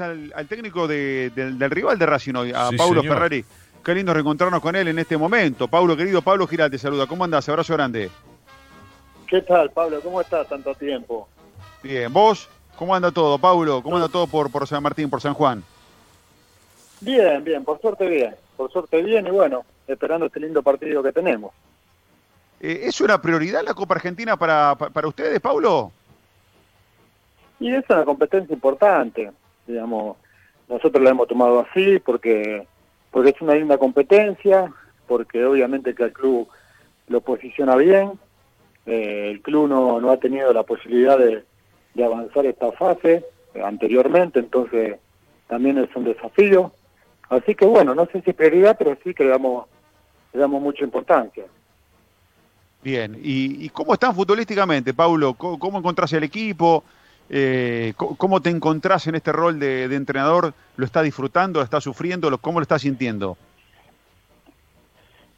tenemos al, técnico del, rival de Racing hoy, a Paulo Ferrari. Qué lindo reencontrarnos con él en este momento. Pablo, querido, Pablo Giral te saluda. ¿Cómo andás? Abrazo grande. ¿Qué tal, Pablo? ¿Cómo estás tanto tiempo? Bien, ¿vos? ¿Cómo anda todo, Pablo? ¿Cómo anda todo por, por San Martín, por San Juan? Bien, bien, por suerte bien. Por suerte bien y bueno, esperando este lindo partido que tenemos. Eh, ¿Es una prioridad la Copa Argentina para, para ustedes, Pablo? Y es una competencia importante, digamos, nosotros la hemos tomado así porque, porque es una linda competencia, porque obviamente que el club lo posiciona bien, eh, el club no, no ha tenido la posibilidad de, de avanzar esta fase anteriormente, entonces también es un desafío. Así que bueno, no sé si prioridad, pero sí que le damos, le damos mucha importancia. Bien, ¿Y, cómo están futbolísticamente, Paulo? ¿Cómo, cómo encontrás el equipo? Eh, ¿Cómo te encontrás en este rol de, entrenador? ¿Lo estás disfrutando? ¿Lo estás sufriendo? ¿Cómo lo estás sintiendo?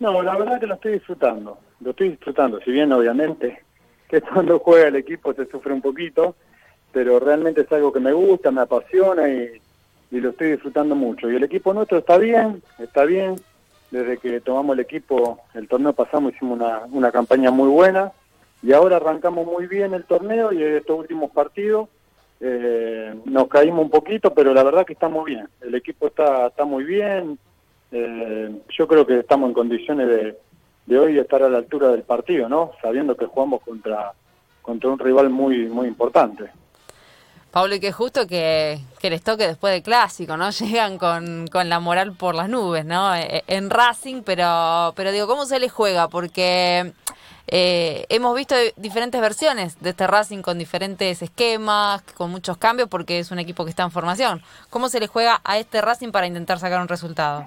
No, la verdad que lo estoy disfrutando. Lo estoy disfrutando. Si bien, obviamente, que cuando juega el equipo se sufre un poquito, pero realmente es algo que me gusta, me apasiona y, lo estoy disfrutando mucho. Y el equipo nuestro está bien, está bien. Desde que tomamos el equipo, el torneo pasamos, hicimos una campaña muy buena y ahora arrancamos muy bien el torneo y estos últimos partidos eh, nos caímos un poquito, pero la verdad que estamos bien. El equipo está, está muy bien. Eh, yo creo que estamos en condiciones de, de hoy estar a la altura del partido, ¿no? Sabiendo que jugamos contra, contra un rival muy, muy importante. Pablo, y que justo que, que les toque después del clásico, ¿no? Llegan con, con la moral por las nubes, ¿no? E, en Racing, pero, pero digo, ¿cómo se les juega? Porque eh, hemos visto diferentes versiones de este Racing con diferentes esquemas, con muchos cambios, porque es un equipo que está en formación. ¿Cómo se le juega a este Racing para intentar sacar un resultado?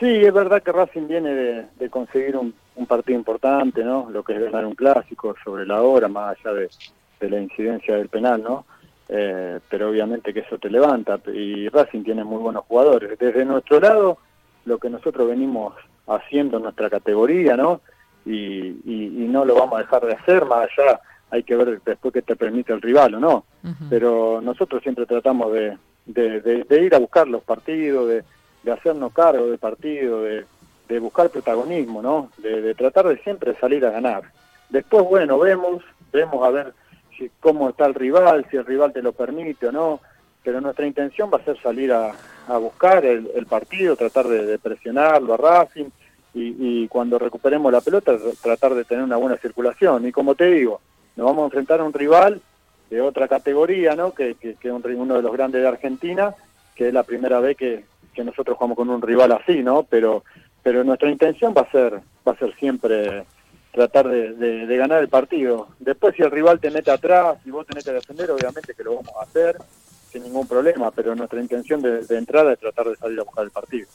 Sí, es verdad que Racing viene de, conseguir un, partido importante, ¿no? Lo que es ganar un clásico sobre la hora, más allá de, la incidencia del penal, ¿no? Eh, pero obviamente que eso te levanta y Racing tiene muy buenos jugadores. Desde nuestro lado, lo que nosotros venimos haciendo en nuestra categoría, ¿no? Y, y, no lo vamos a dejar de hacer, más allá hay que ver después que te permite el rival o no. Pero nosotros siempre tratamos de, de, ir a buscar los partidos, de, de hacernos cargo del partido, de, de buscar protagonismo, ¿no? De, tratar de siempre salir a ganar. Después, bueno, vemos, vemos a ver si, cómo está el rival, si el rival te lo permite o no, pero nuestra intención va a ser salir a, a buscar el, el partido, tratar de, presionarlo a Racing, y, cuando recuperemos la pelota tratar de tener una buena circulación. Y como te digo, nos vamos a enfrentar a un rival de otra categoría, ¿no? que, que, es uno de los grandes de Argentina, que es la primera vez que, que nosotros jugamos con un rival así, ¿no? Pero, pero nuestra intención va a ser, va a ser siempre tratar de, ganar el partido. Después si el rival te mete atrás y vos tenés que defender, obviamente que lo vamos a hacer sin ningún problema, pero nuestra intención de, de entrada es tratar de salir a buscar el partido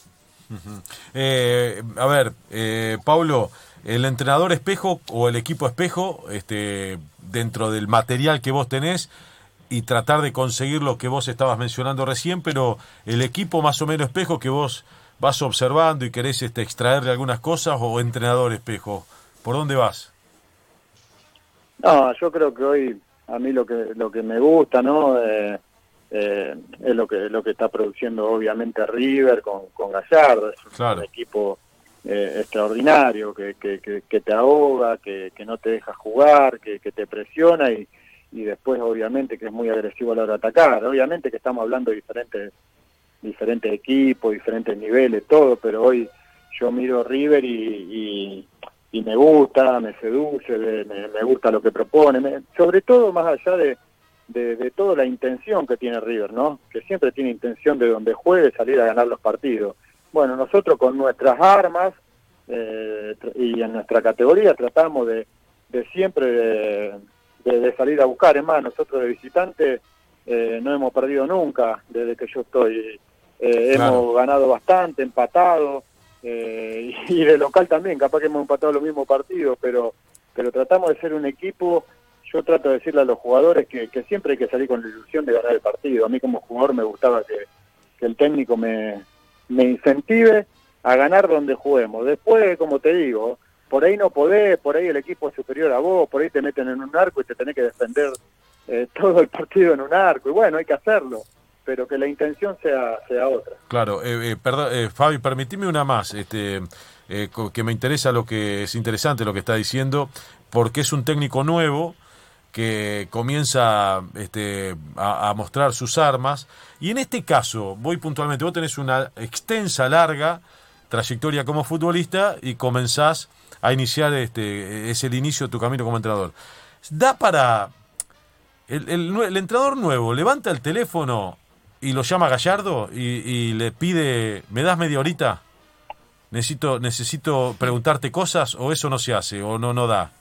eh, a ver, eh, Paulo, el entrenador espejo o el equipo espejo, este, dentro del material que vos tenés y tratar de conseguir lo que vos estabas mencionando recién, pero el equipo más o menos espejo que vos vas observando y querés este, extraerle algunas cosas o entrenador espejo, ¿por dónde vas? No, yo creo que hoy a mí lo que lo que me gusta, ¿no? Eh, eh, es lo que lo que está produciendo obviamente River con, con Gallardo, es un, equipo eh, extraordinario que, que, que, te ahoga, que, que no te deja jugar, que, que te presiona y, y después obviamente que es muy agresivo a la hora de atacar. Obviamente que estamos hablando de diferentes, diferentes equipos, diferentes niveles, todo, pero hoy yo miro River y, y, me gusta, me seduce, me, me gusta lo que propone, sobre todo más allá de de, toda la intención que tiene River, ¿no? Que siempre tiene intención de donde juegue salir a ganar los partidos. Bueno, nosotros con nuestras armas eh, y en nuestra categoría tratamos de, de siempre de, salir a buscar. Es más, nosotros de visitante eh, no hemos perdido nunca desde que yo estoy. Eh, hemos ganado bastante, empatado, y de local también, capaz que hemos empatado los mismos partidos, pero, pero tratamos de ser un equipo yo trato de decirle a los jugadores que, siempre hay que salir con la ilusión de ganar el partido. A mí como jugador me gustaba que, el técnico me, me incentive a ganar donde juguemos. Después, como te digo, por ahí no podés, por ahí el equipo es superior a vos, por ahí te meten en un arco y te tenés que defender eh, todo el partido en un arco. Y bueno, hay que hacerlo. pero que la intención sea, sea otra. Claro, eh, perdón, Fabi, permitime una más, este, que me interesa lo que es interesante lo que está diciendo, porque es un técnico nuevo que comienza este, a, mostrar sus armas. Y en este caso, voy puntualmente, vos tenés una extensa, larga trayectoria como futbolista y comenzás a iniciar, este, es el inicio de tu camino como entrenador. Da para... El, el, entrenador nuevo levanta el teléfono y lo llama Gallardo y, y, le pide, ¿me das media horita? Necesito, necesito preguntarte cosas o eso no se hace o no, no da.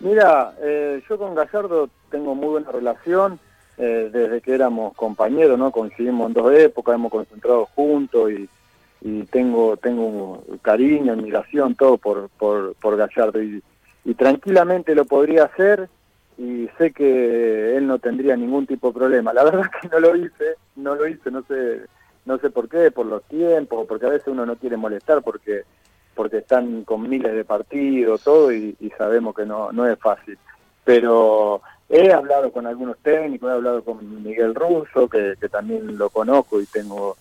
Mira, eh, yo con Gallardo tengo muy buena relación eh, desde que éramos compañeros, ¿no? Coincidimos en dos épocas, hemos concentrado juntos y, tengo tengo cariño, admiración, todo por, por, Gallardo y, tranquilamente lo podría hacer y sé que él no tendría ningún tipo de problema. La verdad es que no lo hice, no lo hice, no sé, no sé por qué, por los tiempos, porque a veces uno no quiere molestar porque porque están con miles de partidos, todo, y, sabemos que no, no es fácil. Pero he hablado con algunos técnicos, he hablado con Miguel Russo, que, también lo conozco y tengo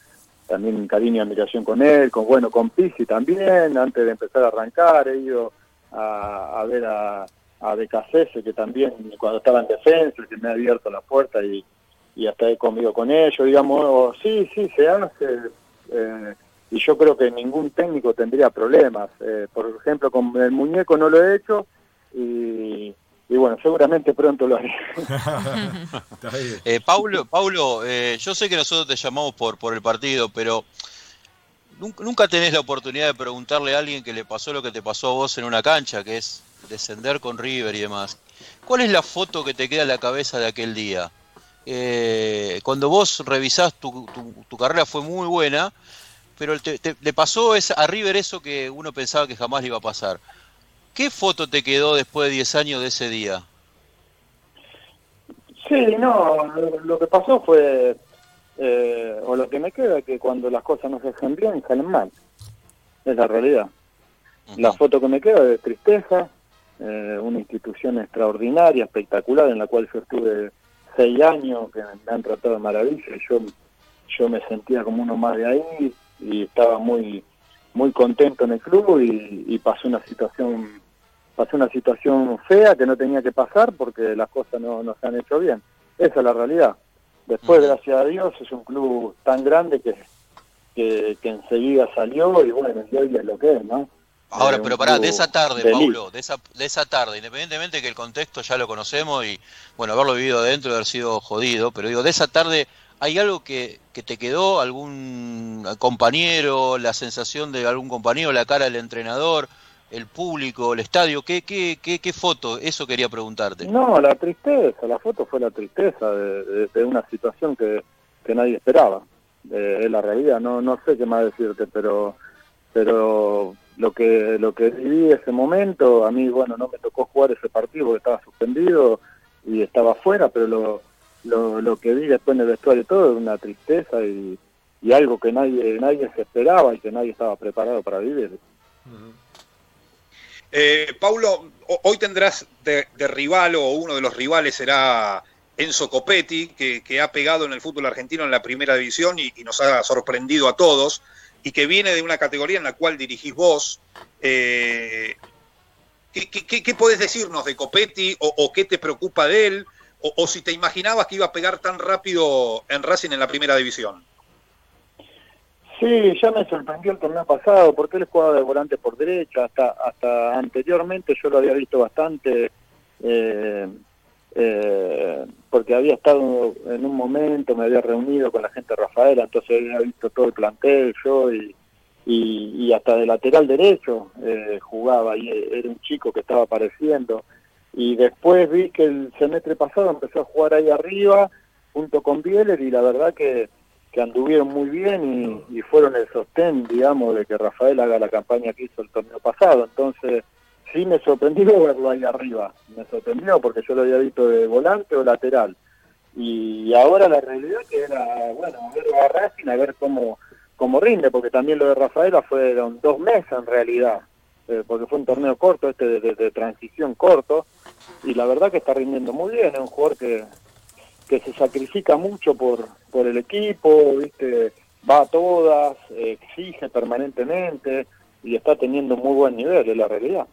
también cariño y admiración con él, con bueno, con Pisi también, antes de empezar a arrancar, he ido a, ver a, a que también cuando estaba en defensa, que me ha abierto la puerta y, y hasta he comido con ellos, digamos, sí, sí, se hace, eh, y yo creo que ningún técnico tendría problemas. Eh, por ejemplo, con el muñeco no lo he hecho y, bueno, seguramente pronto lo haré. eh, Paulo, Paulo eh, yo sé que nosotros te llamamos por, por el partido, pero nunca, tenés la oportunidad de preguntarle a alguien que le pasó lo que te pasó a vos en una cancha, que es descender con River y demás. ¿Cuál es la foto que te queda en la cabeza de aquel día? Eh, cuando vos revisás tu, tu carrera fue muy buena, pero le pasó a River eso que uno pensaba que jamás le iba a pasar. ¿Qué foto te quedó después de 10 años de ese día? Sí, no, lo, que pasó fue, eh, o lo que me queda, que cuando las cosas no se hacen bien, salen mal. Es la realidad. La foto que me queda es de tristeza, eh, una institución extraordinaria, espectacular, en la cual yo estuve seis años, que me han tratado de maravilla, y yo, yo me sentía como uno más de ahí, y estaba muy muy contento en el club y, pasó una situación pasó una situación fea que no tenía que pasar porque las cosas no, no se han hecho bien. Esa es la realidad. Después, gracias a Dios, es un club tan grande que, que, enseguida salió y bueno, y hoy es lo que es, ¿no? Ahora, pero pará, de esa tarde, Paulo, de esa, de esa tarde, independientemente que el contexto ya lo conocemos y, bueno, haberlo vivido adentro, haber sido jodido, pero digo, de esa tarde ¿Hay algo que, que, te quedó? ¿Algún compañero? ¿La sensación de algún compañero? ¿La cara del entrenador? ¿El público? ¿El estadio? ¿Qué, qué, qué, qué foto? Eso quería preguntarte. No, la tristeza. La foto fue la tristeza de, de, una situación que, que nadie esperaba. Es la realidad. No, no sé qué más decirte, pero pero lo que lo que viví ese momento, a mí, bueno, no me tocó jugar ese partido porque estaba suspendido y estaba afuera, pero lo lo, lo que vi después en el vestuario todo es una tristeza y, y algo que nadie nadie se esperaba y que nadie estaba preparado para vivir. Eh, Paulo, hoy tendrás de, rival o uno de los rivales será Enzo Copetti, que, ha pegado en el fútbol argentino en la primera división y, nos ha sorprendido a todos, y que viene de una categoría en la cual dirigís vos. Eh, ¿qué, qué, podés decirnos de Copetti o, qué te preocupa de él? O, si te imaginabas que iba a pegar tan rápido en Racing en la primera división. Sí, ya me sorprendió el torneo pasado porque él jugaba de volante por derecha, hasta hasta anteriormente yo lo había visto bastante, eh, eh, porque había estado en un momento, me había reunido con la gente de Rafaela, entonces había visto todo el plantel, yo y, y, hasta de lateral derecho eh, jugaba, y era un chico que estaba apareciendo y después vi que el semestre pasado empezó a jugar ahí arriba junto con Bieler y la verdad que, anduvieron muy bien y, fueron el sostén, digamos, de que Rafael haga la campaña que hizo el torneo pasado. Entonces, sí me sorprendió verlo ahí arriba, me sorprendió porque yo lo había visto de volante o lateral. Y ahora la realidad que era, bueno, verlo a Racing, a ver cómo, cómo rinde, porque también lo de Rafaela fueron dos meses en realidad, eh, porque fue un torneo corto, este de transición corto, y la verdad que está rindiendo muy bien, es un jugador que, que se sacrifica mucho por, por el equipo, ¿viste? va a todas, exige permanentemente y está teniendo muy buen nivel, es la realidad.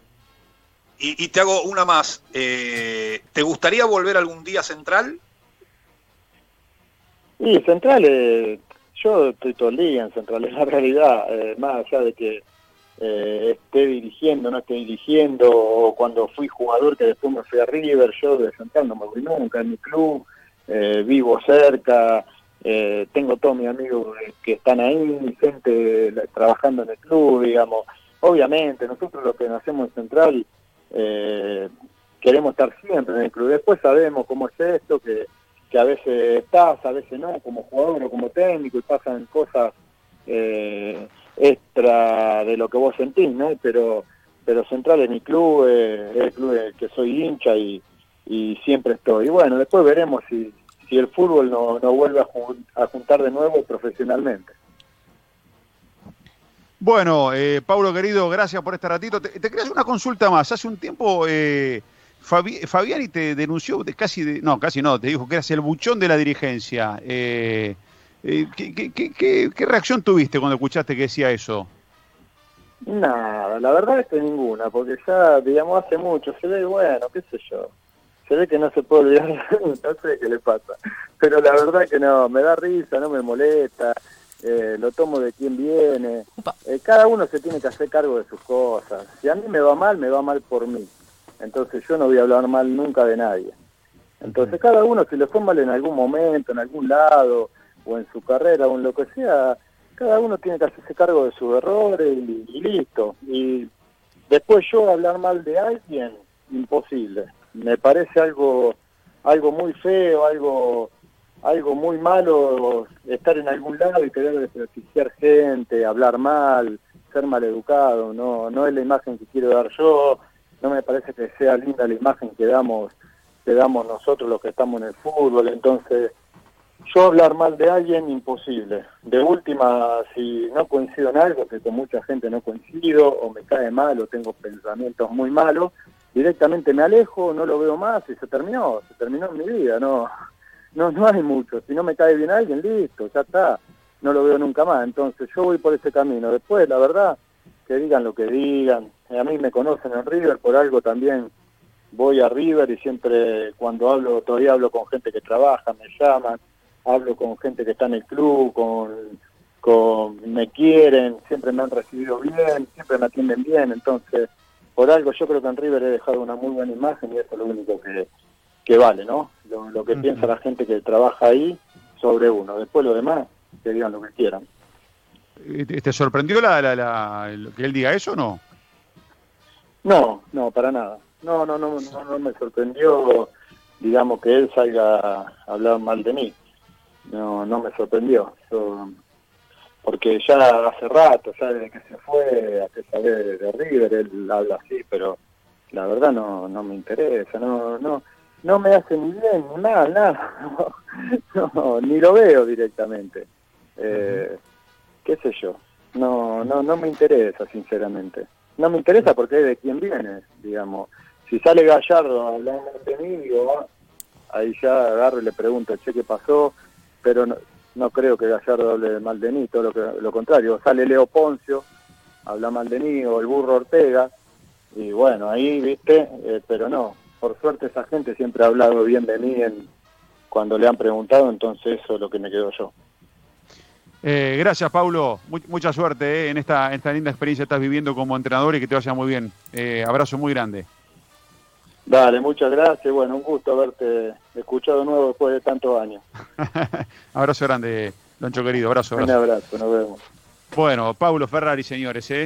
Y, te hago una más. Eh, ¿Te gustaría volver algún día Central? Sí, Central, eh, yo estoy todo el día en Central, es la realidad, eh, más allá de que esté dirigiendo, no esté dirigiendo, o cuando fui jugador que después me fui a River, yo de Central no me voy nunca, en mi club, vivo cerca, tengo todos mis amigos que están ahí, gente trabajando en el club, digamos. Obviamente, nosotros lo que nacemos en Central eh, queremos estar siempre en el club. Después sabemos cómo es esto, que, que a veces estás, a veces no, como jugador o como técnico, y pasan cosas eh, extra de lo que vos sentís, ¿no? Pero, pero Central es mi club, es el club que soy hincha y, y siempre estoy. Y bueno, después veremos si, si el fútbol no, no vuelve a, a juntar de nuevo profesionalmente. Bueno, eh, Paulo querido, gracias por este ratito. Te, te una consulta más. Hace un tiempo eh, Fabiani te denunció, casi, de, no, casi no, te dijo que eras el buchón de la dirigencia. Eh, eh ¿qué, reacción tuviste cuando escuchaste que decía eso? Nada, la verdad es que ninguna, porque ya, digamos, hace mucho, se ve, bueno, qué sé yo, se ve que no se puede olvidar, no sé qué le pasa, pero la verdad que no, me da risa, no me molesta, eh, lo tomo de quien viene. Eh, cada uno se tiene que hacer cargo de sus cosas. Si a mí me va mal, me va mal por mí. Entonces yo no voy a hablar mal nunca de nadie. Entonces cada uno, si le fue mal en algún momento, en algún lado, o en su carrera, o en lo que sea, cada uno tiene que hacerse cargo de sus errores y, listo. Y después yo hablar mal de alguien, imposible. Me parece algo, algo muy feo, algo algo muy malo estar en algún lado y querer desprestigiar gente, hablar mal, ser maleducado, no, no es la imagen que quiero dar yo, no me parece que sea linda la imagen que damos, que damos nosotros los que estamos en el fútbol, entonces yo hablar mal de alguien imposible. De última, si no coincido en algo, que con mucha gente no coincido, o me cae mal, o tengo pensamientos muy malos, directamente me alejo, no lo veo más y se terminó, se terminó mi vida, no, no, no hay mucho. Si no me cae bien alguien, listo, ya está. No lo veo nunca más. Entonces yo voy por ese camino. Después, la verdad, que digan lo que digan. A mí me conocen en River, por algo también voy a River y siempre cuando hablo, todavía hablo con gente que trabaja, me llaman, hablo con gente que está en el club, con, con me quieren, siempre me han recibido bien, siempre me atienden bien. Entonces, por algo yo creo que en River he dejado una muy buena imagen y eso es lo único que, que vale, ¿no? Lo, que piensa la gente que trabaja ahí sobre uno. Después lo demás, que digan lo que quieran. ¿Te sorprendió la, la, que él diga eso o no? No, no, para nada. No, no, no, no, me sorprendió, digamos, que él salga a hablar mal de mí. No, no me sorprendió. porque ya hace rato, ya desde que se fue, a pesar de, de River, él habla así, pero la verdad no, no me interesa, no, no, no me hace ni bien ni mal, nada, no, ni lo veo directamente. Eh, ¿Qué sé yo? No, no, no me interesa, sinceramente. No me interesa porque es de quién viene, digamos. Si sale Gallardo hablando de mí, digo, ah, ahí ya agarro y le pregunto, che, ¿qué pasó? Pero no, no creo que Gallardo hable mal de mí, todo lo, que, lo contrario. Sale Leo Poncio, habla mal de mí, o el burro Ortega, y bueno, ahí, viste, eh, pero no, por suerte esa gente siempre ha hablado bien de mí en, cuando le han preguntado, entonces eso es lo que me quedo yo. Eh, gracias, Paulo. mucha suerte eh, en esta, esta linda experiencia que estás viviendo como entrenador y que te vaya muy bien. Eh, abrazo muy grande. Dale, muchas gracias. Bueno, un gusto haberte escuchado de nuevo después de tantos años. abrazo grande, Loncho querido. Abrazo, abrazo. Un abrazo, nos vemos. Bueno, Paulo Ferrari, señores.